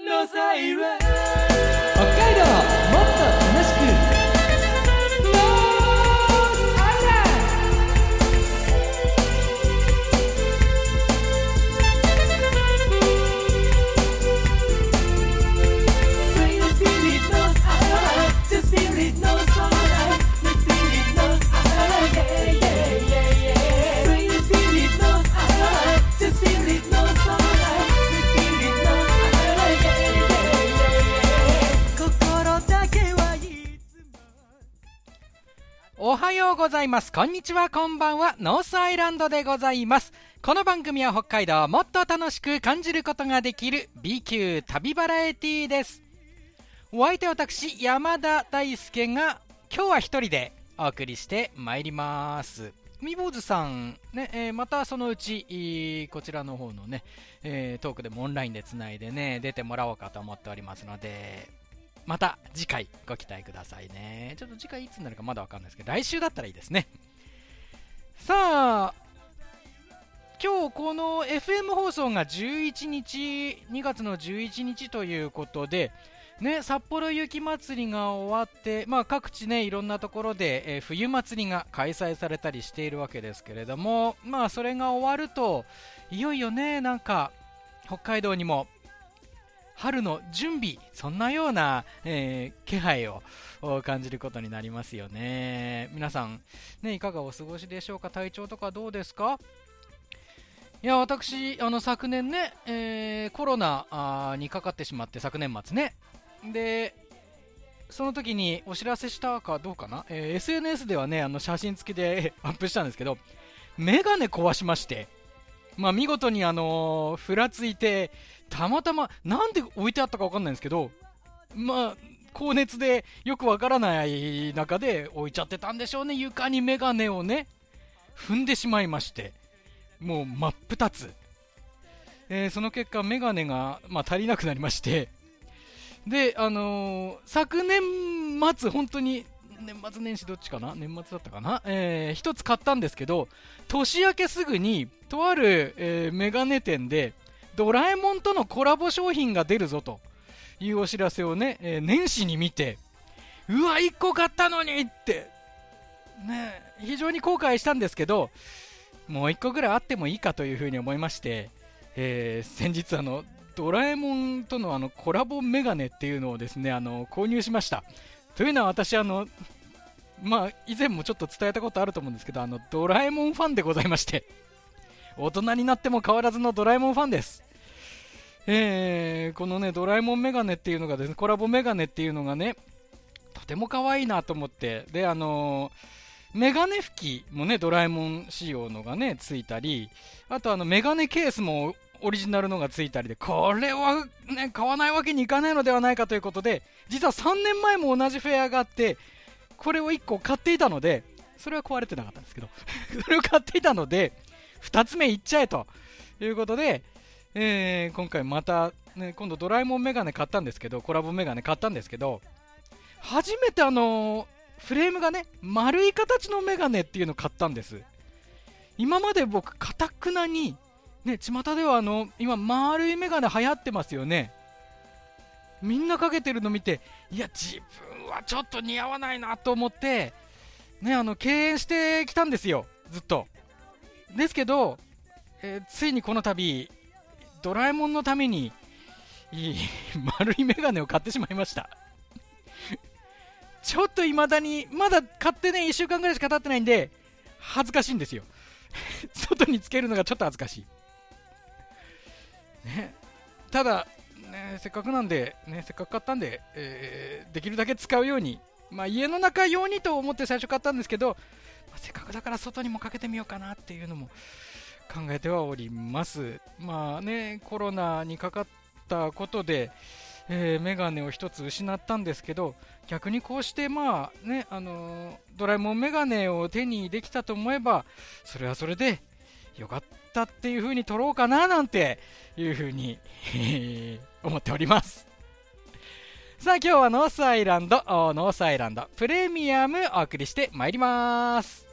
のサおはようございます。こんにちは、こんばんは。ノースアイランドでございます。この番組は北海道をもっと楽しく感じることができる B 級旅バラエティーです。お相手は私、山田大輔が今日は一人でお送りしてまいります。み坊主さん、ねえーまたそのうち、こちらの方のね、えートークでもオンラインでつないでね、出てもらおうかと思っておりますので、また次回ご期待くださいね。ちょっと次回いつになるかまだわかんないですけど、来週だったらいいですね。さあ、今日この FM 放送が11日、2月の11日ということで、ね、札幌雪まつりが終わって、まあ、各地ね、いろんなところで、えー冬祭りが開催されたりしているわけですけれども、まあ、それが終わると、いよいよね、なんか、北海道にも春の準備、そんなような、えー気配を感じることになりますよね。皆さん、ね、いかがお過ごしでしょうか？体調とかどうですか？いや、私、あの、昨年ね、えーコロナにかかってしまって、昨年末ね。で、その時にお知らせしたかどうかな、えー SNS ではね、あの、写真付きで アップしたんですけど、メガネ壊しまして、まあ、見事にあのーふらついて、たまたま、なんで置いてあったかわかんないんですけど、まあ、高熱でよくわからない中で置いちゃってたんでしょうね。床にメガネをね、踏んでしまいまして、もう真っ二つ。えーその結果、メガネが、まあ、足りなくなりまして、で、あのー昨年末、本当に、年末年始どっちかな？年末だったかな？えーつ買ったんですけど、年明けすぐに、とある、えーメガネ店で、ドラえもんとのコラボ商品が出るぞというお知らせをね、えー年始に見て、うわ、1個買ったのにって、ね、非常に後悔したんですけど、もう1個ぐらいあってもいいかというふうに思いまして、えー先日あの、ドラえもんとのあのコラボメガネっていうのをですね、あの購入しました。というのは私、あの、まあ、以前もちょっと伝えたことあると思うんですけど、あの、ドラえもんファンでございまして、大人になっても変わらずのドラえもんファンです。えーこのね、ドラえもんメガネっていうのがですね、コラボメガネっていうのがね、とても可愛いなと思って、で、あのーメガネ拭きもね、ドラえもん仕様のがね、ついたり、あとあの、メガネケースもオリジナルのがついたりで、これはね、買わないわけにいかないのではないかということで、実は3年前も同じフェアがあって、これを1個買っていたので、それは壊れてなかったんですけど、それを買っていたので、2つ目いっちゃえということで、えー今回また、ね、今度ドラえもんメガネ買ったんですけど、コラボメガネ買ったんですけど、初めてあのーフレームがね、丸い形のメガネっていうのを買ったんです。今まで僕、かたくなに、ね、巷ではあの、今、丸いメガネ流行ってますよね。みんなかけてるの見て、いや、自分はちょっと似合わないなと思って、ね、あの、敬遠してきたんですよ、ずっと。ですけど、えーついにこの度、ドラえもんのために、いい 丸いメガネを買ってしまいました。ちょっと未だに、まだ買ってね、1週間ぐらいしか経ってないんで、恥ずかしいんですよ。外につけるのがちょっと恥ずかしい。ね、ただ、ね、せっかくなんで、ね、せっかく買ったんで、えーできるだけ使うように、まあ、家の中用にと思って最初買ったんですけど、まあせっかくだから外にもかけてみようかなっていうのも考えてはおります。まあね、コロナにかかったことで、えーメガネを一つ失ったんですけど、逆にこうして、まあね、あのードラえもんメガネを手にできたと思えば、それはそれでよかったっていう風に取ろうかななんていう風に、思っております。さあ今日はノースアイランド、ノースアイランドプレミアムお送りしてまいります。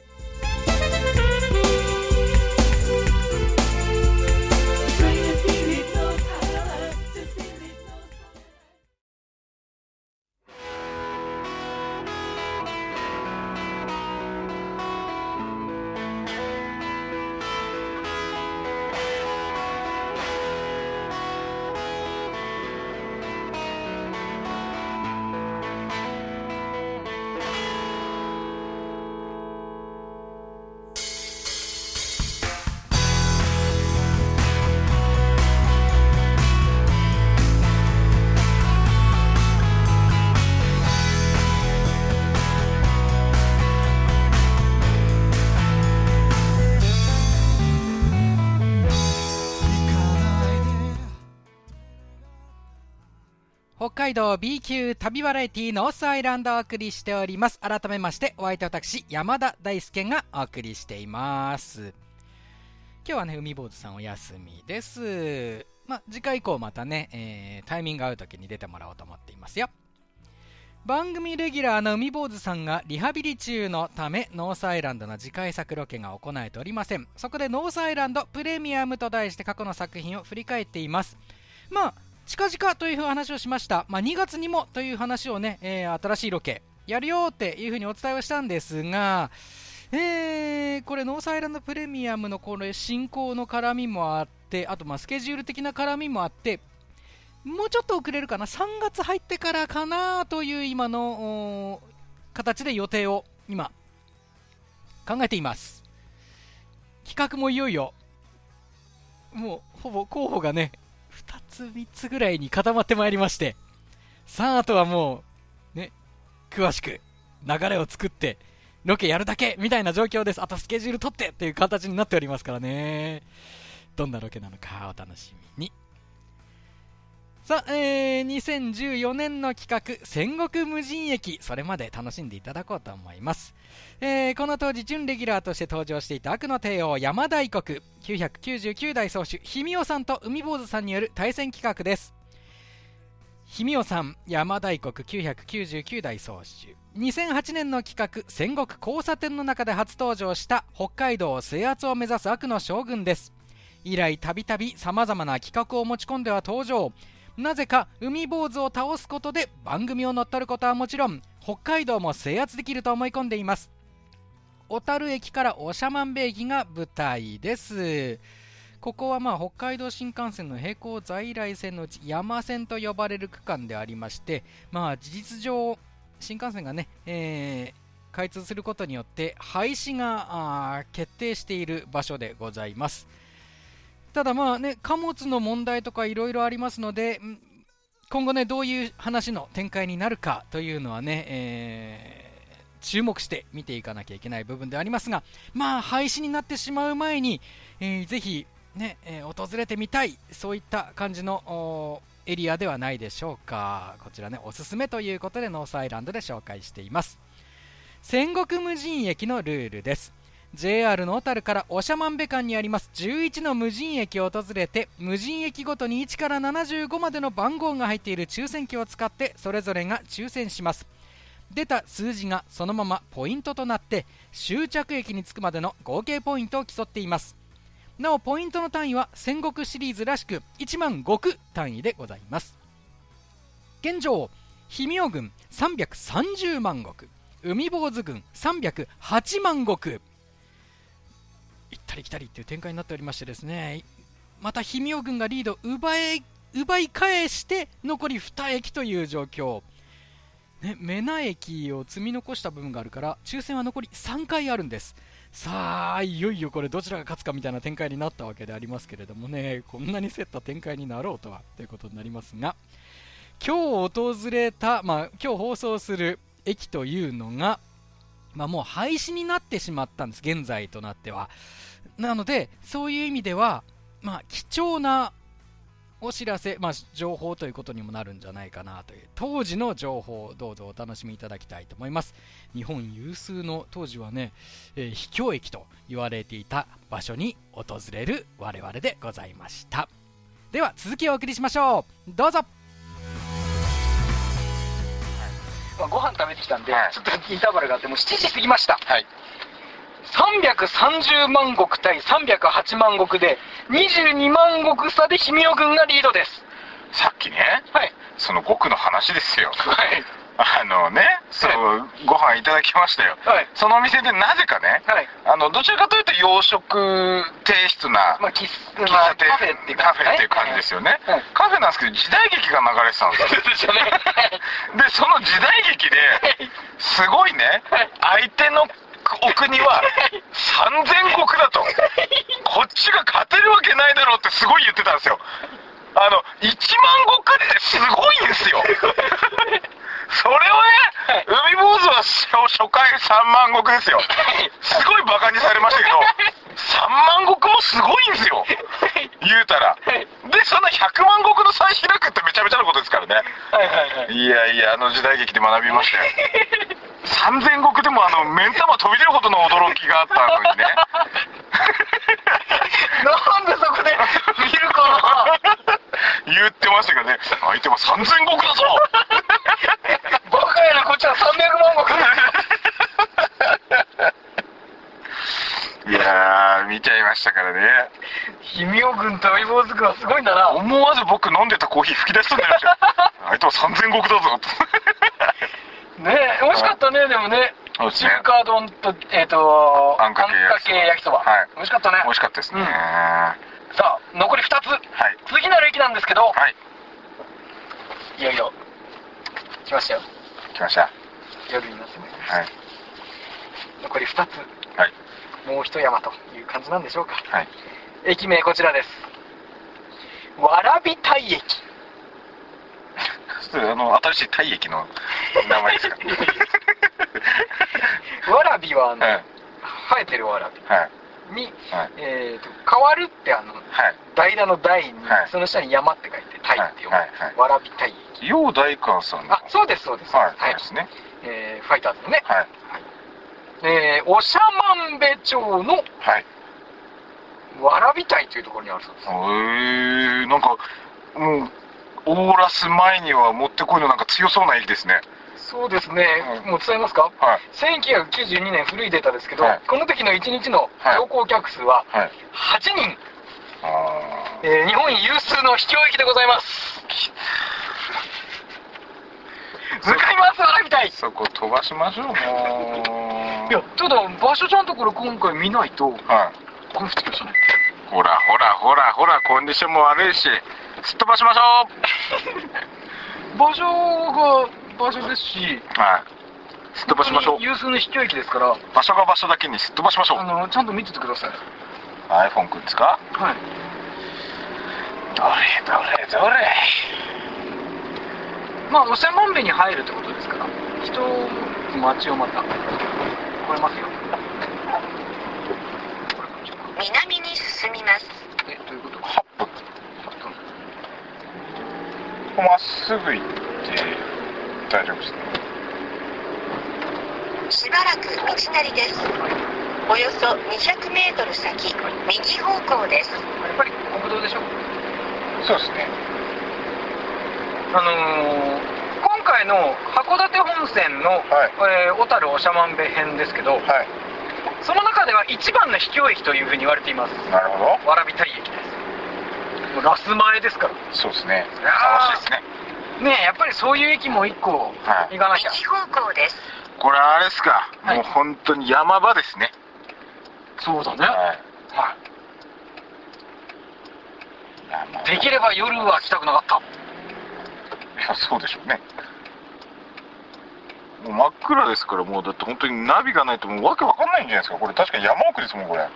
北海道 B 級旅バラエティノースアイランドをお送りしております。改めましてお相手私山田大輔がお送りしています。今日はね海坊主さんお休みです。まあ次回以降またね、えー、タイミング合う時に出てもらおうと思っていますよ。番組レギュラーの海坊主さんがリハビリ中のためノースアイランドの次回作ロケが行えておりません。そこでノースアイランドプレミアムと題して過去の作品を振り返っています。まあ近々という話をしました、まあ、2月にもという話をね、えー、新しいロケやるよっていうふうにお伝えをしたんですがえー、これノースアイランドプレミアムのこれ進行の絡みもあってあとまあスケジュール的な絡みもあってもうちょっと遅れるかな、3月入ってからかなという今の形で予定を今、考えています。企画もいよいよ、もうほぼ候補がね、つ、3つぐらいに固まってまいりまして、さあ、あとはもう、ね、詳しく流れを作って、ロケやるだけみたいな状況です。あとスケジュール取ってっていう形になっておりますからね。どんなロケなのかお楽しみに。さあ、えー、2014年の企画、戦国無人駅、それまで楽しんでいただこうと思います。えー、この当時、準レギュラーとして登場していた悪の帝王、山大国、999代総主、氷見尾さんと海坊主さんによる対戦企画です。氷見尾さん、山大国999代総主。2008年の企画、戦国交差点の中で初登場した北海道制圧を目指す悪の将軍です。以来、たびたび様々な企画を持ち込んでは登場。なぜか海坊主を倒すことで番組を乗っ取ることはもちろん北海道も制圧できると思い込んでいます小樽駅から長万部駅が舞台です。ここはまあ北海道新幹線の並行在来線のうち山線と呼ばれる区間でありましてまあ事実上新幹線がね、えー、開通することによって廃止が決定している場所でございます。ただまあね、貨物の問題とかいろいろありますので、今後ね、どういう話の展開になるかというのはね、えー、注目して見ていかなきゃいけない部分でありますが、まあ、廃止になってしまう前に、えー、ぜひ、ね、えー、訪れてみたい、そういった感じのエリアではないでしょうか。こちらね、おすすめということで、ノースアイランドで紹介しています。戦国無人駅のルールです。JR の小樽から長万部間にあります11の無人駅を訪れて無人駅ごとに1から75までの番号が入っている抽選機を使ってそれぞれが抽選します出た数字がそのままポイントとなって終着駅に着くまでの合計ポイントを競っています。なおポイントの単位は戦国シリーズらしく1万石単位でございます。現状氷見尾軍330万石海坊主軍308万石。行ったり来たりっていう展開になっておりましてですねまた氷見尾軍がリード奪い奪い返して残り2駅という状況、ね、メナ駅を積み残した部分があるから抽選は残り3回あるんです。さあいよいよこれどちらが勝つかみたいな展開になったわけでありますけれどもね。こんなに競った展開になろうとはということになりますが今日訪れた、まあ、今日放送する駅というのがまあ、もう廃止になってしまったんです、現在となっては。なので、そういう意味では、まあ、貴重なお知らせ、まあ、情報ということにもなるんじゃないかなという、当時の情報、どうぞお楽しみいただきたいと思います。日本有数の当時はね、えー、秘境駅と言われていた場所に訪れる我々でございました。では、続きをお送りしましょう。どうぞまあ、ご飯食べてきたんで、はい、ちょっとインターバルがあって、もう7時過ぎました。はい。330万石対308万石で、22万石差で氷見尾軍がリードです。さっきね、はい、その極の話ですよ。はい。あのね、そう、はい、ご飯いただきましたよ、はい、そのお店でなぜかね、はい、あのどちらかというと洋食提出な、まあ、喫茶店、カフェっていうカフェっていう感じですよね、カフェなんですけど時代劇が流れてたんですよ。でその時代劇ですごいね、相手のお国は3000国だとこっちが勝てるわけないだろうってすごい言ってたんですよあの1万石ってすごいんですよそれをね、海坊主は初回3万石ですよ。すごいバカにされましたけど、3万石もすごいんですよ。言うたら。で、そんな100万石の差開くってめちゃめちゃなことですからね。はいはいはい。いやいや、あの時代劇で学びましたよ。3000石でもあの、目ん玉飛び出るほどの驚きがあったのにね。なんでそこで見るかな言ってましたけどね、相手は3000石だぞバカやな、こっちは300万石いやー、見ちゃいましたからね。氷見尾軍と相棒づくはすごいんだな。思わず僕飲んでたコーヒー吹き出しそうになりました。相手は3000石だぞと。ねでもね。そうですね。中華丼と、えっ、ー、と、あんかけ焼きそば。はい。美味しかったね。美味しかったですね。うん、さあ、残り2つ。はい。次なる駅なんですけど、はい。いよいよ、来ましたよ。来ました。夜になってまいりました。はい。残り2つ。はい。もう一山という感じなんでしょうか。はい。駅名こちらです。わらびたい駅。あの、新しい体液の名前ですか？わらびはあの、はい、生えてるわらび。に、はい、えーと、変わるってあの、はい、代打の代に、その下に山って書いて「鯛」って読む、わらび鯛液。陽大館さんあそうですそうです。はい、ですね、えー、ファイターズのね。はい、えー、長万部町の、はい、わらび鯛というところにあるそうです。へえー、なんかもうオーラス前にはもってこいのなんか強そうな駅ですねそうですね、もう伝えますか、はい、1992年古いデータですけど、はい、この時の1日の乗降客数は8人、はいえー、日本有数の秘境駅でございます。向かいますわらびたい。そこ飛ばしましょうもう。いやただ場所ちゃんとこれ今回見ないと、はい、こほらほらほらほらコンディションも悪いしすっ飛ばしましょう。場所が場所ですし、はい。すっ飛ばしましょう。有数の秘境駅ですから、場所が場所だけにすっ飛ばしましょう。あの、ちゃんと見ててください。iPhone くんですか？はい。どれどれどれ。まあ、汚染万遍に入るってことですから、人、街をまた、超えますよ。南に進みます。え、どういうこと ?8 分。8分。まっすぐ行って、大丈夫ですしばらく道なりです。およそ200メートル先右方向です。やっぱり国道でしょ？そうですね。あのー、今回の函館本線の、はい。えー、小樽長万部編ですけど、はい、その中では一番の秘境駅というふうに言われています。なるほど。わらびたい駅です。もうラス前ですから。そうですね。楽しいですね。ねやっぱりそういう駅も一個行かなきゃ、右方向ですこれあれですか、はい、もう本当に山場ですね。そうだね。はい、はい、できれば夜は来たくなかった。いやそうでしょうね。もう真っ暗ですからもうだって本当にナビがないともうわけわかんないんじゃないですか。これ確かに山奥ですもんこれ。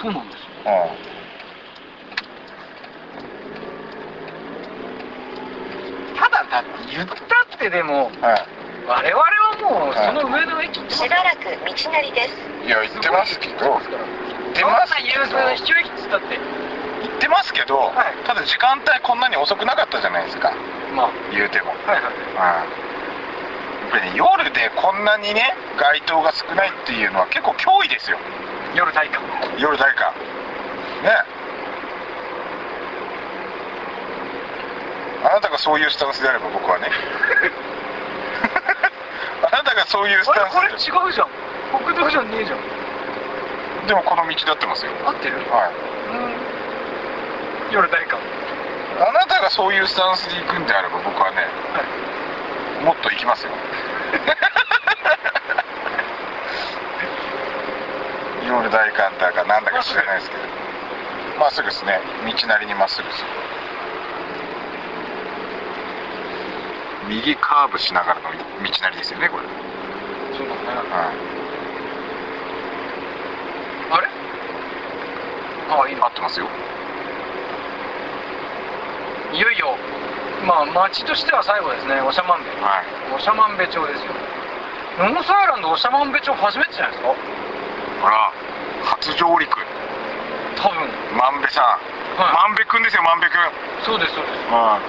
そうなんですよ、うん。だって言ったってでも、はい、我々はもうその上の駅しばらく道なりです。いや言ってますけど。言ってますけどの秘境駅っつったって。言ってますけど、はい、ただ時間帯こんなに遅くなかったじゃないですか。まあ。言うても。はいはい、うん、やっぱりね夜でこんなにね街灯が少ないっていうのは結構脅威ですよ。夜大火夜大火ね。あなたがそういうスタンスであれば僕はね あなたがそういうスタンス。これ違うじゃん。国道じゃねえじゃん。でもこの道で合ってますよ。合ってる？はい夜誰か。あなたがそういうスタンスで行くんであれば僕はね、はい、もっと行きますよ。夜大艦だかなんだか知らないですけど。まっすぐですね。道なりにまっすぐです右カーブしながらの道なりですよねこれ。そうだね、はい、あれ？あいい合ってますよ。いよいよまあ町としては最後ですね長万部はい。長万部町ですよ。ノースアイランド長万部町初めてじゃないですか？あら初上陸。多分。万部さん、はい。万部くんですよ万部くんそうですそうです。はい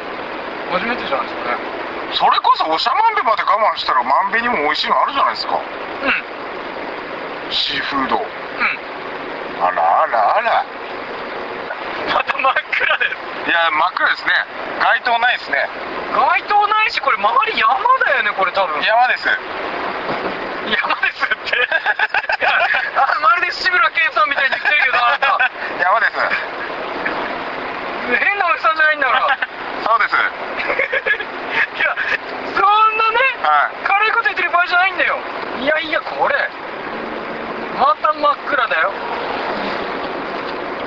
初めてじゃないですかねそれこそ長万部まで我慢したら万部にも美味しいのあるじゃないですか。うん。シーフード。うん。あらあらあら。また真っ暗です。いや真っ暗ですね。街灯ないですね。街灯ないしこれ周り山だよねこれ多分。山です。山ですって。あまるで志村けんさんみたいに言ってるけどあなた。山です。変なおじさんじゃないんだからそうです。いやそんなねはい。軽いこと言ってる場合じゃないんだよ。いやいやこれまた真っ暗だよ。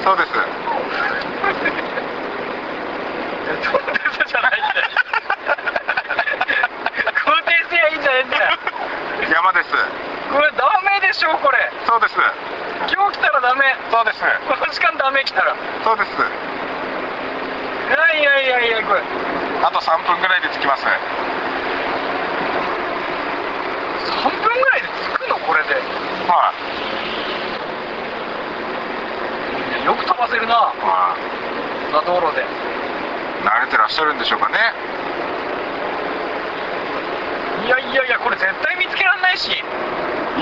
そうです。そうですじゃないんだよ。肯定せやいいんじゃないんだよ。山です。これダメでしょこれ。そうです。今日来たらダメ。そうです。この時間ダメ来たら。いそうですやいやいやいやこれ。あと3分ぐらいで着きます3分ぐらいで着くの？これで。はい。よく飛ばせるな。まこんな道路で。あ慣れてらっしゃるんでしょうかね。いやいやいやこれ絶対見つけられないし。い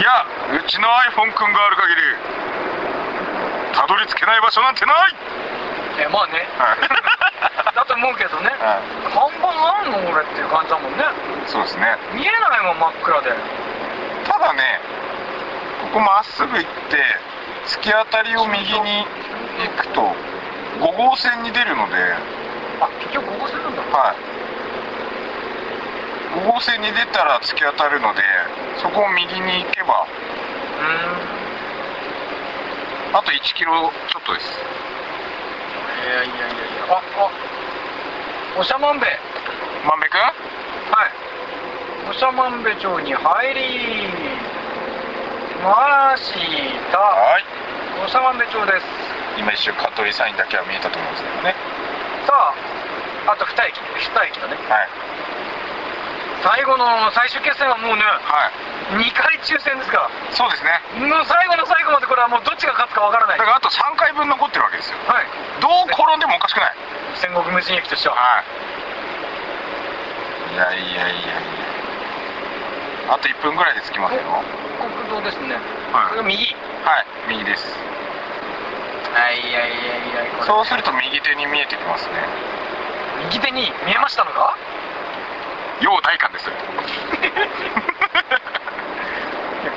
やうちの iPhone 君がある限りたどり着けない場所なんてない。えまあね。はい だと思うけどね。は看板あんの俺っていう感じだもんね。いそうですね。見えないもん真っ暗で。ただねここまっすぐ行って突き当たりを右に行くと5号線に出るので。あ結局ここするんだ。はい。5号線に出たら突き当たるのでそこを右に行けば。うあと1キロちょっとです。いやいやいやいや。ああおしゃまんべはい。万部君おしゃまんべ町に入りました。はい。おしゃまんべ町です。今一瞬香取サインだけは見えたと思うんですけどね。さああと2駅。2駅だね。はい。最後の最終決戦はもうねはい。2回抽選ですから。そうですね。もう最後の最後までこれはもうどっちが勝つかわからない。だからあと3回分残ってるわけですよ。はい。どう転んでもおかしくない戦国無人駅としては。はい。いやいやいやいや。あと1分ぐらいで着きますよ。国道ですね。はい。これが右。はい。右です。はいいやいやいや。そうすると右手に見えてきますね。右手に見えましたのか？陽大館です。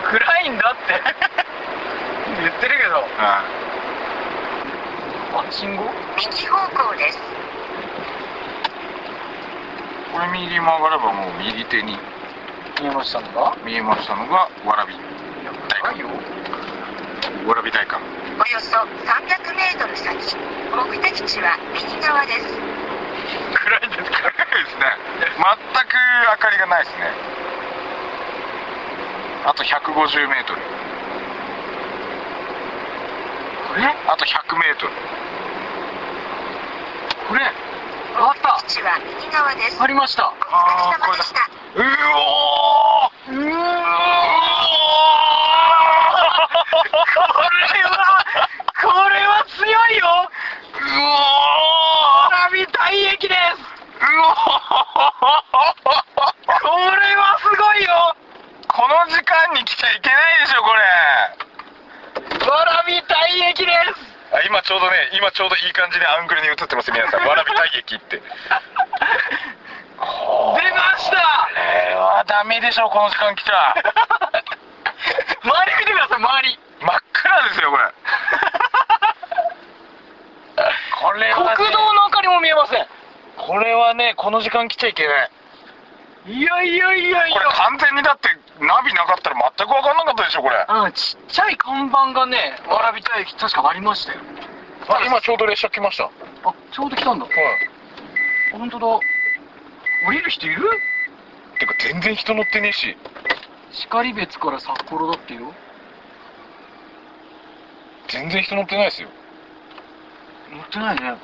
暗いんだって。言ってるけど。はあ信号？右方向です。いこれ右に曲がればもう右手に。見えましたのが？見えましたのがわらび。大館ない。よわらび大館およそ300メートル先。目的地は右側です。暗いんです。か暗いですね。全く明かりがないですね。あと150メートル。これ？あと100メートルこれあった。目的地は右側です。ありました。お疲れ様でした。うおーうーこれはこれは強いようおーわらび大駅ですうおーこれはすごいよこの時間に来ちゃいけないでしょこれわらび大駅ですあ今ちょうどね今ちょうどいい感じでアングルに映ってます皆さん。わらび大駅って。こ出ました！れはダメでしょこの時間来ちゃ周り見てください周り。真っ暗ですよこれ。これは、ね、国道の明かりも見えません。これはねこの時間来ちゃいけない。いやいやいやいこれ完全にだってナビなかったら全く分かんなかったでしょこれ。うんちっちゃい看板がねわらびた駅確かありましたよ。あ今ちょうど列車来ました。あちょうど来たんだ。はい。本当だ。降りる人いる？てか全然人乗ってねえし。光別から札幌だってよ。全然人乗ってないですよ。乗ってないね。はい。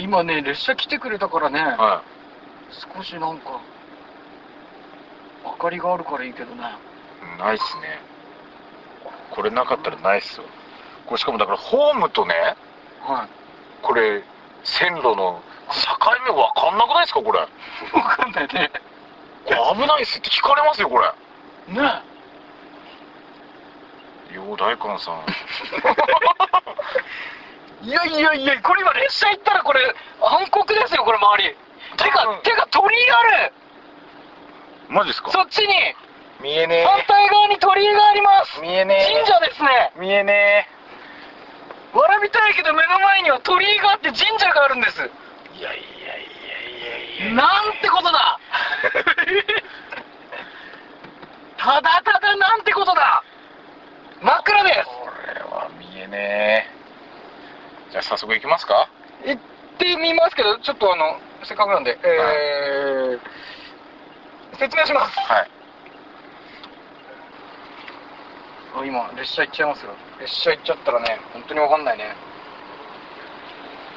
今ね列車来てくれたからね、はい、少しなんか明かりがあるからいいけどね。ないっすね。これなかったらないっすよこれしかもだからホームとねはい。これ線路の境目分かんなくないですかこれ？分かんないね。危ないっすって聞かれますよこれ。ね。陽大館さん。いやいやいやこれ今列車行ったらこれ暗黒ですよこれ周り。てかてか鳥居あるマジですか？そっちに。見えねえ。反対側に鳥居があります。見えねえ。神社ですね。見えねえ。蕨田駅の目の前には鳥居があって神社があるんです。いやいやいやいやいや。なんてことだ。ただただなんてことだ。真っ暗です。これは見えねえ。じゃあ早速行きますか。行ってみますけどちょっとあのせっかくなんで、えー、説明します。はい。今列車行っちゃいますよ。列車行っちゃったらね本当に分かんないね。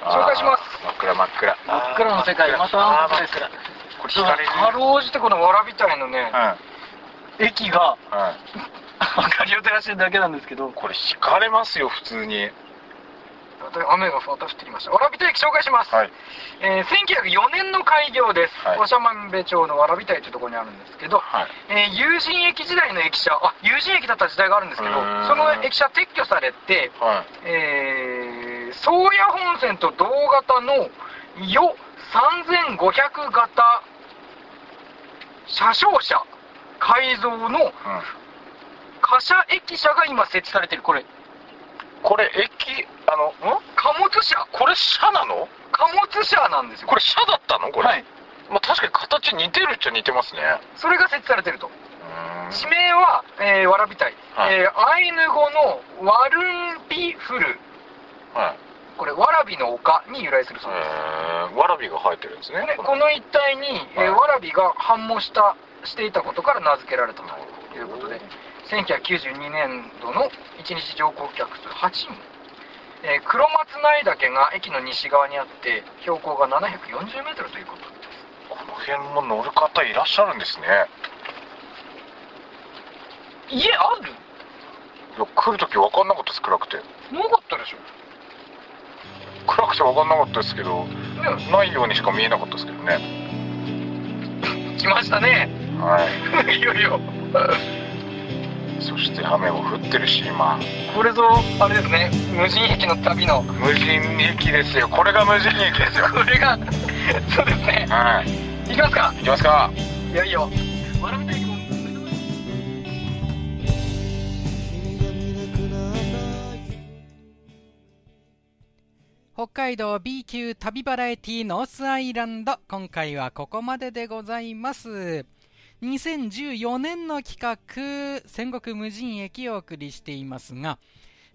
紹介します。真っ暗真っ暗。真っ暗の世界。また真っ暗。これかろうじてこの蕨田のね、うん、駅が、うん、明かりを照らしてるだけなんですけど。これ引かれますよ普通に雨がまた降ってきました。蕨田駅紹介します、はい、えー、1904年の開業です、はい、長万部町の蕨田駅というところにあるんですけど、はい、えー、有人駅時代の駅舎あ有人駅だった時代があるんですけどその駅舎撤去されて、はい、えー、宗谷本線と同型のよ3500型車掌車改造の貨車駅舎が今設置されてる。これこれ駅あのん？貨物車？これ車なの？貨物車なんですよ。これ車だったの？これ？はい。まあ確かに形似てるっちゃ似てますね。それが設置されてると。地名は、えー、わらびたい、はい、えー、アイヌ語のワルビフル、はい、これわらびの丘に由来するそうです。わらびが生えてるんですね。この一帯に、えー、わらびが繁茂したしていたことから名付けられたということで、1992年度の1日乗降客数8人、えー、黒松内岳が駅の西側にあって標高が740メートルということです。この辺も乗る方いらっしゃるんですね。家ある？いや来る時分かんなかったです暗くて。なかったでしょ。暗くて分かんなかったですけど、ね、ないようにしか見えなかったですけどね。来ましたね。はい。いよいよそして雨も降ってるし今。これぞあれですね無人駅の旅の。無人駅ですよ。これが無人駅ですよ。これがそうですね。はい。行きますか。行きますか。いよいよ。笑っていこう北海道 B 級旅バラエティノースアイランド。今回はここまででございます2014年の企画、戦国無人駅をお送りしていますが、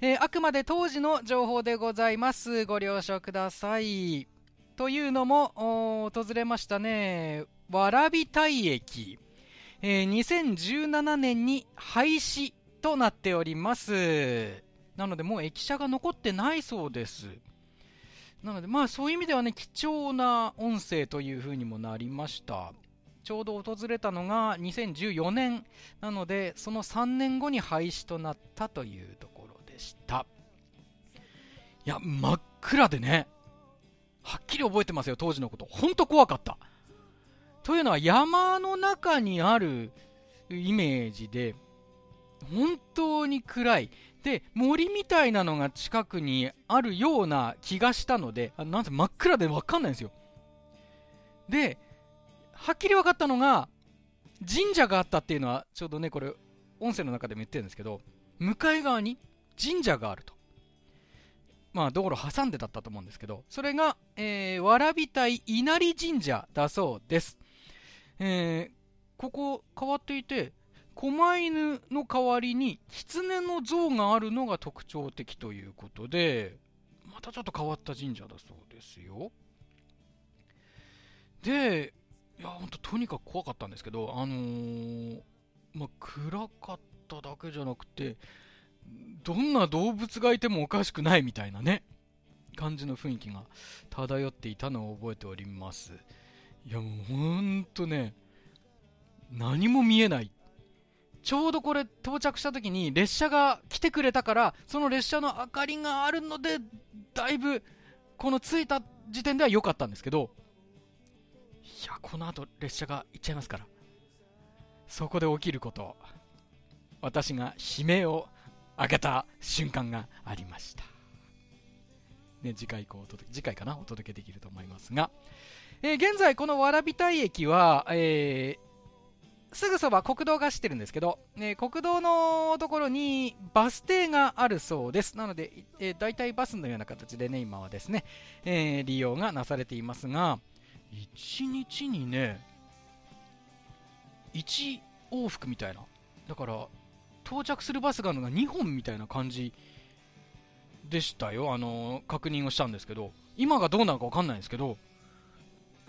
えー、あくまで当時の情報でございます。ご了承ください。というのも、訪れましたね、蕨台駅。えー、2017年に廃止となっております。なので、もう駅舎が残ってないそうです。なので、まあそういう意味ではね、貴重な音声というふうにもなりました。ちょうど訪れたのが2014年。なのでその3年後に廃止となったというところでした。いや真っ暗でねはっきり覚えてますよ当時のこと。本当怖かった。というのは山の中にあるイメージで本当に暗い。で森みたいなのが近くにあるような気がしたのでなんせ真っ暗で分かんないんですよ。ではっきり分かったのが、神社があったっていうのは、ちょうどね、これ、音声の中でも言ってるんですけど、向かい側に神社があると。まあ、道路挟んでだったと思うんですけど、それが、えー、蕨台稲荷神社だそうです。えー、ここ変わっていて、狛犬の代わりに狐の像があるのが特徴的ということで、またちょっと変わった神社だそうですよ。で、いや、本当とにかく怖かったんですけど、あのー、まあ、暗かっただけじゃなくて、どんな動物がいてもおかしくないみたいなね、感じの雰囲気が漂っていたのを覚えております。いやもうほんとね何も見えない。ちょうどこれ到着した時に列車が来てくれたからその列車の明かりがあるのでだいぶこの着いた時点では良かったんですけどいやこの後列車が行っちゃいますから。そこで起きること私が悲鳴を上げた瞬間がありました。ね、次回以降次回かな？お届けできると思いますが、えー、現在この蕨台駅は、えー、すぐそば国道が走ってるんですけど、ね、国道のところにバス停があるそうです。なので、えー、大体バスのような形でね今はですね、えー、利用がなされていますが1日にね1往復みたいな。だから到着するバスがあるのが2本みたいな感じでしたよ、あの確認をしたんですけど、今がどうなのか分かんないんですけど、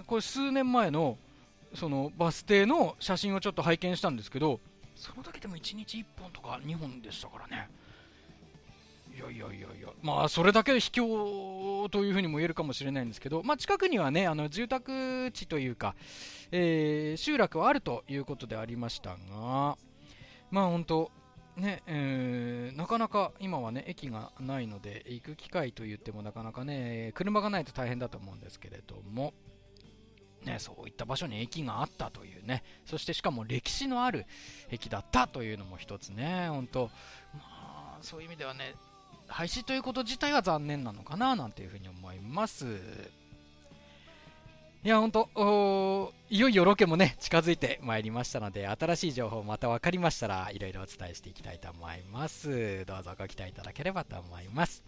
これ、数年前のそのバス停の写真をちょっと拝見したんですけど、その時でも1日1本とか2本でしたからね。いやいやいやいや、まあ、それだけ秘境というふうにも言えるかもしれないんですけど、まあ、近くにはね、あの住宅地というか、えー、集落はあるということでありましたが、まあ本当、ねえー、なかなか今はね駅がないので行く機会といってもなかなかね車がないと大変だと思うんですけれども、ね、そういった場所に駅があったというねそしてしかも歴史のある駅だったというのも一つね本当、まあ、そういう意味ではね廃止ということ自体は残念なのかななんていうふうに思います。いや、ほんと、いよいよロケもね、近づいてまいりましたので、新しい情報また分かりましたら、いろいろお伝えしていきたいと思います。どうぞご期待いただければと思います。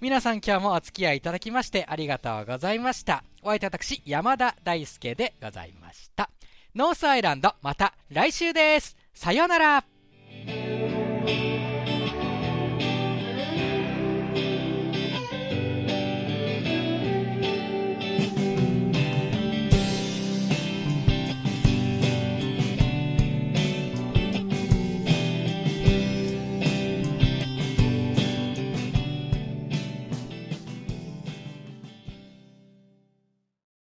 皆さん今日もお付き合いいただきましてありがとうございました。お相手私、山田大輔でございました。ノースアイランド、また来週です。さようなら。